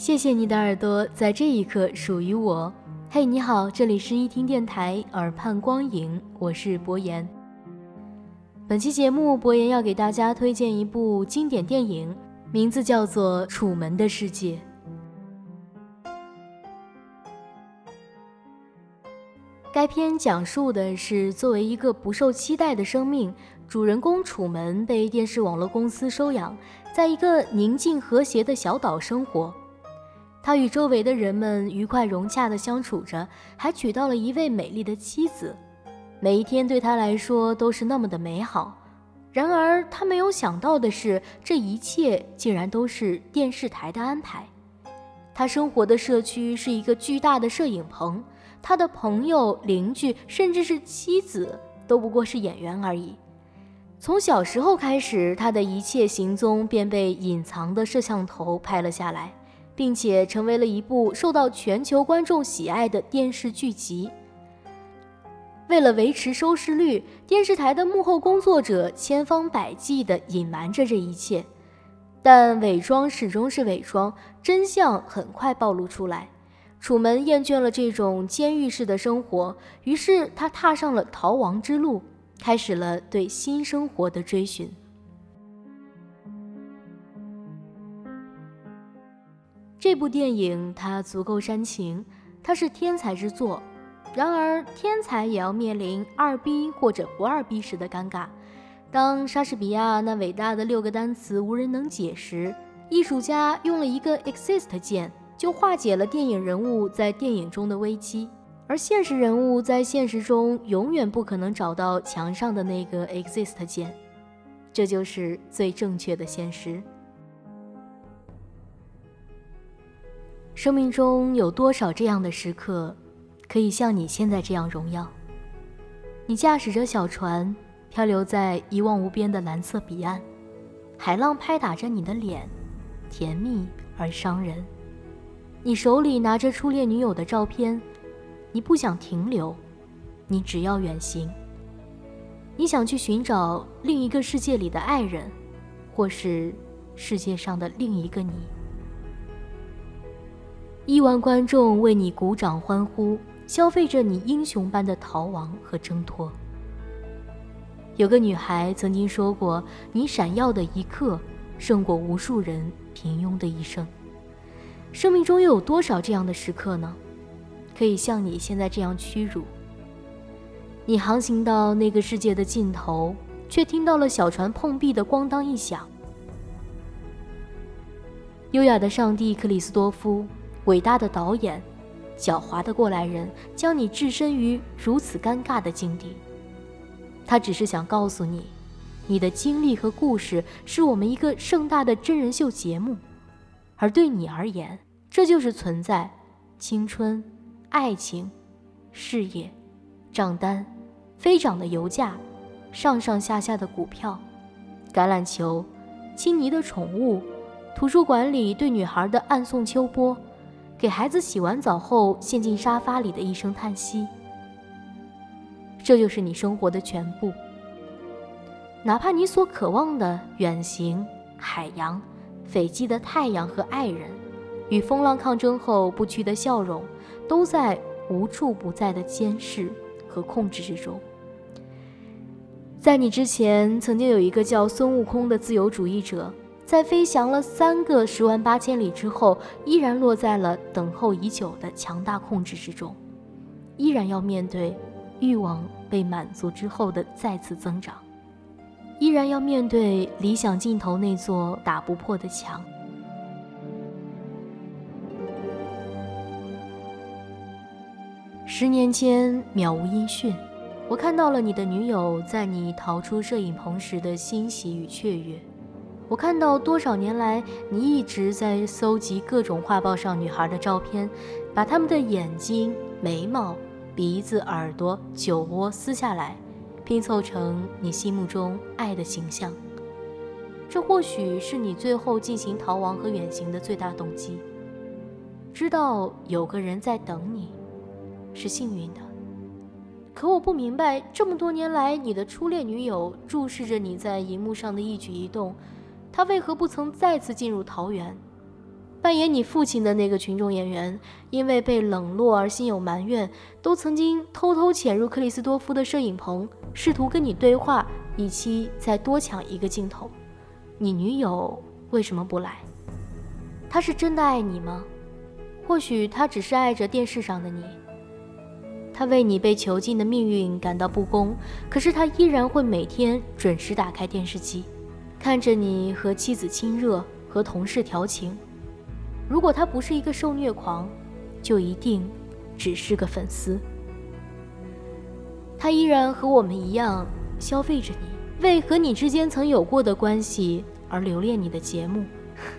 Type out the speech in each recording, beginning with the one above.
谢谢你的耳朵，在这一刻属于我。嘿，你好，这里是一听电台耳畔光影，我是博言。本期节目，博言要给大家推荐一部经典电影，名字叫做《楚门的世界》。该片讲述的是，作为一个不受期待的生命，主人公楚门被电视网络公司收养，在一个宁静和谐的小岛生活。他与周围的人们愉快融洽地相处着，还娶到了一位美丽的妻子。每一天对他来说都是那么的美好。然而，他没有想到的是，这一切竟然都是电视台的安排。他生活的社区是一个巨大的摄影棚。他的朋友、邻居，甚至是妻子，都不过是演员而已。从小时候开始，他的一切行踪便被隐藏的摄像头拍了下来，并且成为了一部受到全球观众喜爱的电视剧集。为了维持收视率，电视台的幕后工作者千方百计地隐瞒着这一切，但伪装始终是伪装，真相很快暴露出来。楚门厌倦了这种监狱式的生活，于是他踏上了逃亡之路，开始了对新生活的追寻。这部电影它足够煽情，它是天才之作。然而，天才也要面临二逼或者不二逼时的尴尬。当莎士比亚那伟大的六个单词无人能解时，艺术家用了一个 exist 键。就化解了电影人物在电影中的危机，而现实人物在现实中永远不可能找到墙上的那个 exist 键，这就是最正确的现实。生命中有多少这样的时刻，可以像你现在这样荣耀？你驾驶着小船，漂流在一望无边的蓝色彼岸，海浪拍打着你的脸，甜蜜而伤人。你手里拿着初恋女友的照片，你不想停留，你只要远行。你想去寻找另一个世界里的爱人，或是世界上的另一个你。亿万观众为你鼓掌欢呼，消费着你英雄般的逃亡和挣脱。有个女孩曾经说过：“你闪耀的一刻，胜过无数人平庸的一生。”生命中又有多少这样的时刻呢？可以像你现在这样屈辱。你航行到那个世界的尽头，却听到了小船碰壁的咣当一响。优雅的上帝克里斯多夫，伟大的导演，狡猾的过来人，将你置身于如此尴尬的境地。他只是想告诉你，你的经历和故事是我们一个盛大的真人秀节目。而对你而言，这就是存在、青春、爱情、事业、账单、飞涨的油价、上上下下的股票、橄榄球、亲昵的宠物、图书馆里对女孩的暗送秋波、给孩子洗完澡后陷进沙发里的一声叹息。这就是你生活的全部。哪怕你所渴望的远行、海洋。斐济的太阳和爱人，与风浪抗争后不屈的笑容，都在无处不在的监视和控制之中。在你之前，曾经有一个叫孙悟空的自由主义者，在飞翔了三个十万八千里之后，依然落在了等候已久的强大控制之中，依然要面对欲望被满足之后的再次增长。依然要面对理想尽头那座打不破的墙。十年间渺无音讯，我看到了你的女友在你逃出摄影棚时的欣喜与雀跃。我看到多少年来你一直在搜集各种画报上女孩的照片，把她们的眼睛、眉毛、鼻子、耳朵、酒窝撕下来，拼凑成你心目中爱的形象。这或许是你最后进行逃亡和远行的最大动机。知道有个人在等你，是幸运的。可我不明白，这么多年来，你的初恋女友注视着你在荧幕上的一举一动。他为何不曾再次进入桃园，扮演你父亲的那个群众演员，因为被冷落而心有埋怨，都曾经偷偷潜入克里斯多夫的摄影棚，试图跟你对话，以期再多抢一个镜头。你女友为什么不来？她是真的爱你吗？或许她只是爱着电视上的你。她为你被囚禁的命运感到不公，可是她依然会每天准时打开电视机。看着你和妻子亲热，和同事调情，如果他不是一个受虐狂，就一定只是个粉丝。他依然和我们一样消费着你，为和你之间曾有过的关系而留恋你的节目。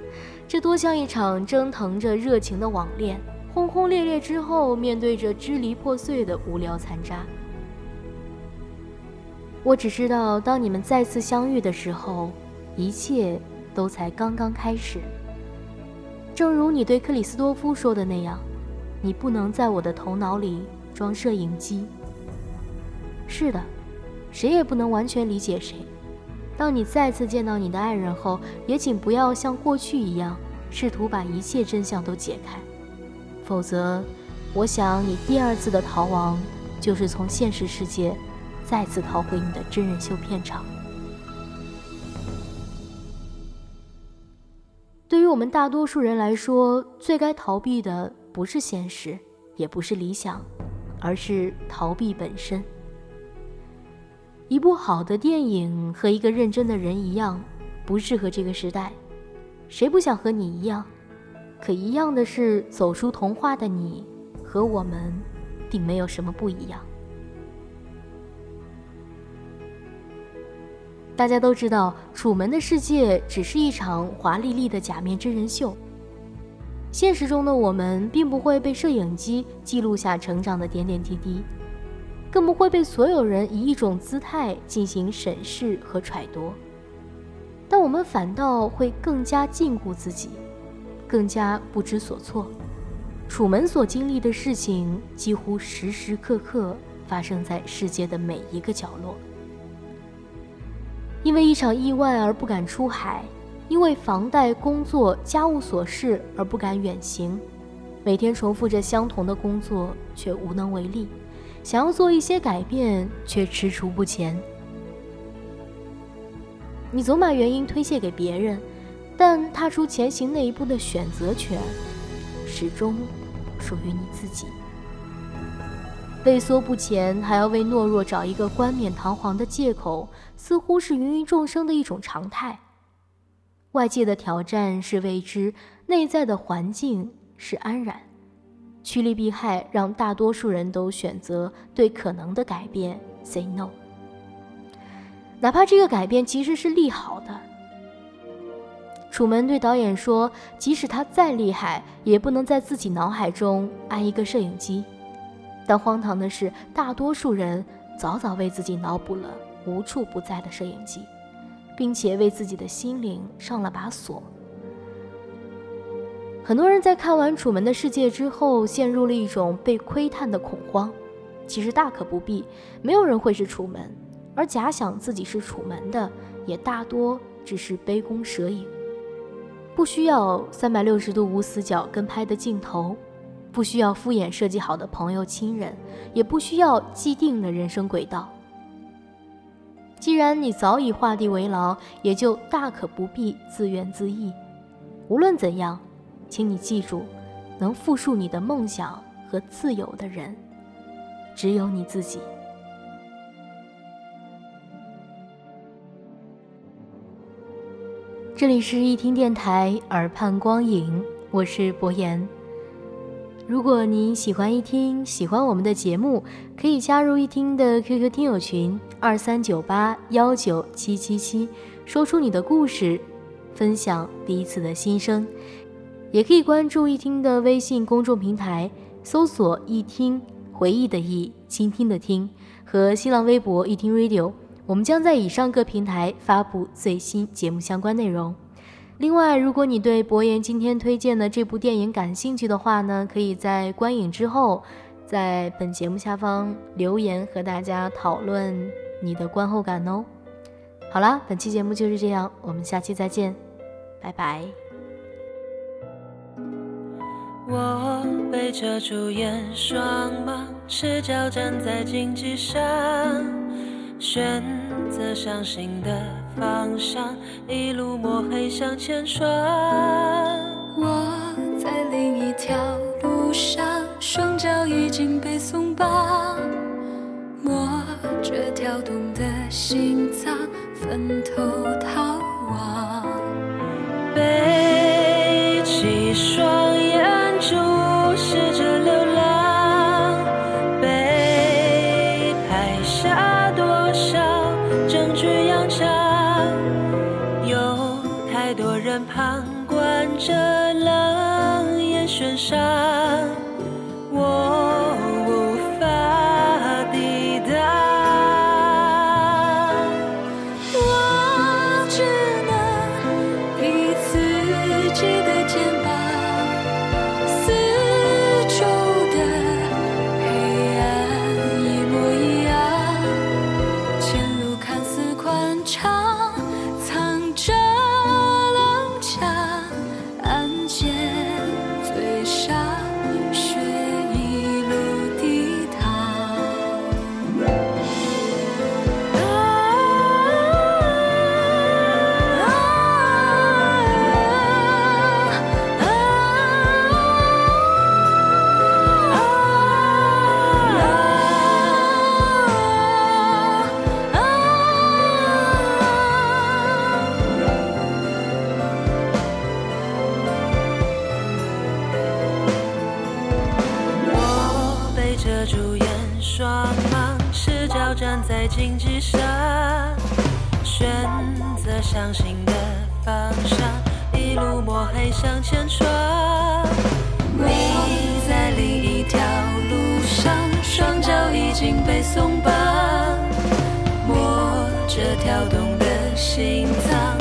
这多像一场蒸腾着热情的网恋，轰轰烈烈之后，面对着支离破碎的无聊残渣。我只知道，当你们再次相遇的时候。一切都才刚刚开始。正如你对克里斯多夫说的那样，你不能在我的头脑里装摄影机。是的，谁也不能完全理解谁。当你再次见到你的爱人后，也请不要像过去一样试图把一切真相都解开，否则，我想你第二次的逃亡就是从现实世界再次逃回你的真人秀片场。我们大多数人来说，最该逃避的不是现实，也不是理想，而是逃避本身。一部好的电影和一个认真的人一样，不适合这个时代。谁不想和你一样？可一样的是，走出童话的你和我们，并没有什么不一样。大家都知道，《楚门的世界》只是一场华丽丽的假面真人秀。现实中的我们，并不会被摄影机记录下成长的点点滴滴，更不会被所有人以一种姿态进行审视和揣度。但我们反倒会更加禁锢自己，更加不知所措。楚门所经历的事情，几乎时时刻刻发生在世界的每一个角落。因为一场意外而不敢出海，因为房贷、工作、家务琐事而不敢远行，每天重复着相同的工作却无能为力，想要做一些改变却踟蹰不前。你总把原因推卸给别人，但踏出前行那一步的选择权，始终属于你自己。畏缩不前，还要为懦弱找一个冠冕堂皇的借口，似乎是芸芸众生的一种常态。外界的挑战是未知，内在的环境是安然。趋利避害，让大多数人都选择对可能的改变 say no，哪怕这个改变其实是利好的。楚门对导演说：“即使他再厉害，也不能在自己脑海中安一个摄影机。”但荒唐的是，大多数人早早为自己脑补了无处不在的摄影机，并且为自己的心灵上了把锁。很多人在看完《楚门的世界》之后，陷入了一种被窥探的恐慌。其实大可不必，没有人会是楚门，而假想自己是楚门的，也大多只是杯弓蛇影。不需要三百六十度无死角跟拍的镜头。不需要敷衍设计好的朋友亲人，也不需要既定的人生轨道。既然你早已画地为牢，也就大可不必自怨自艾。无论怎样，请你记住，能复述你的梦想和自由的人，只有你自己。这里是一听电台，耳畔光影，我是博言。如果你喜欢一听，喜欢我们的节目，可以加入一听的 QQ 听友群二三九八幺九七七七，说出你的故事，分享彼此的心声。也可以关注一听的微信公众平台，搜索“一听回忆的忆，倾听的听”和新浪微博“一听 Radio”，我们将在以上各平台发布最新节目相关内容。另外，如果你对博言今天推荐的这部电影感兴趣的话呢，可以在观影之后，在本节目下方留言和大家讨论你的观后感哦。好啦，本期节目就是这样，我们下期再见，拜拜。我背着主演，双盲，赤脚站在荆棘上，选择相信的。方向，一路摸黑向前闯。我在另一条路上，双脚已经被松绑，摸着跳动的心脏，分头逃亡。背起双观站在荆棘上，选择相信的方向，一路摸黑向前闯。你在另一条路上，双脚已经被松绑，摸着跳动的心脏，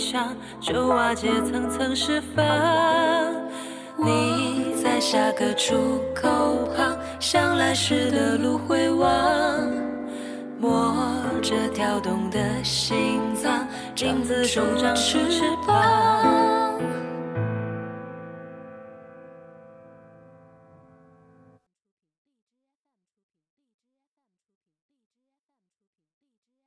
墙，就瓦解层层释放。你在下个出口旁，向来时的路回望，摸着跳动的心脏，镜子中长出翅膀。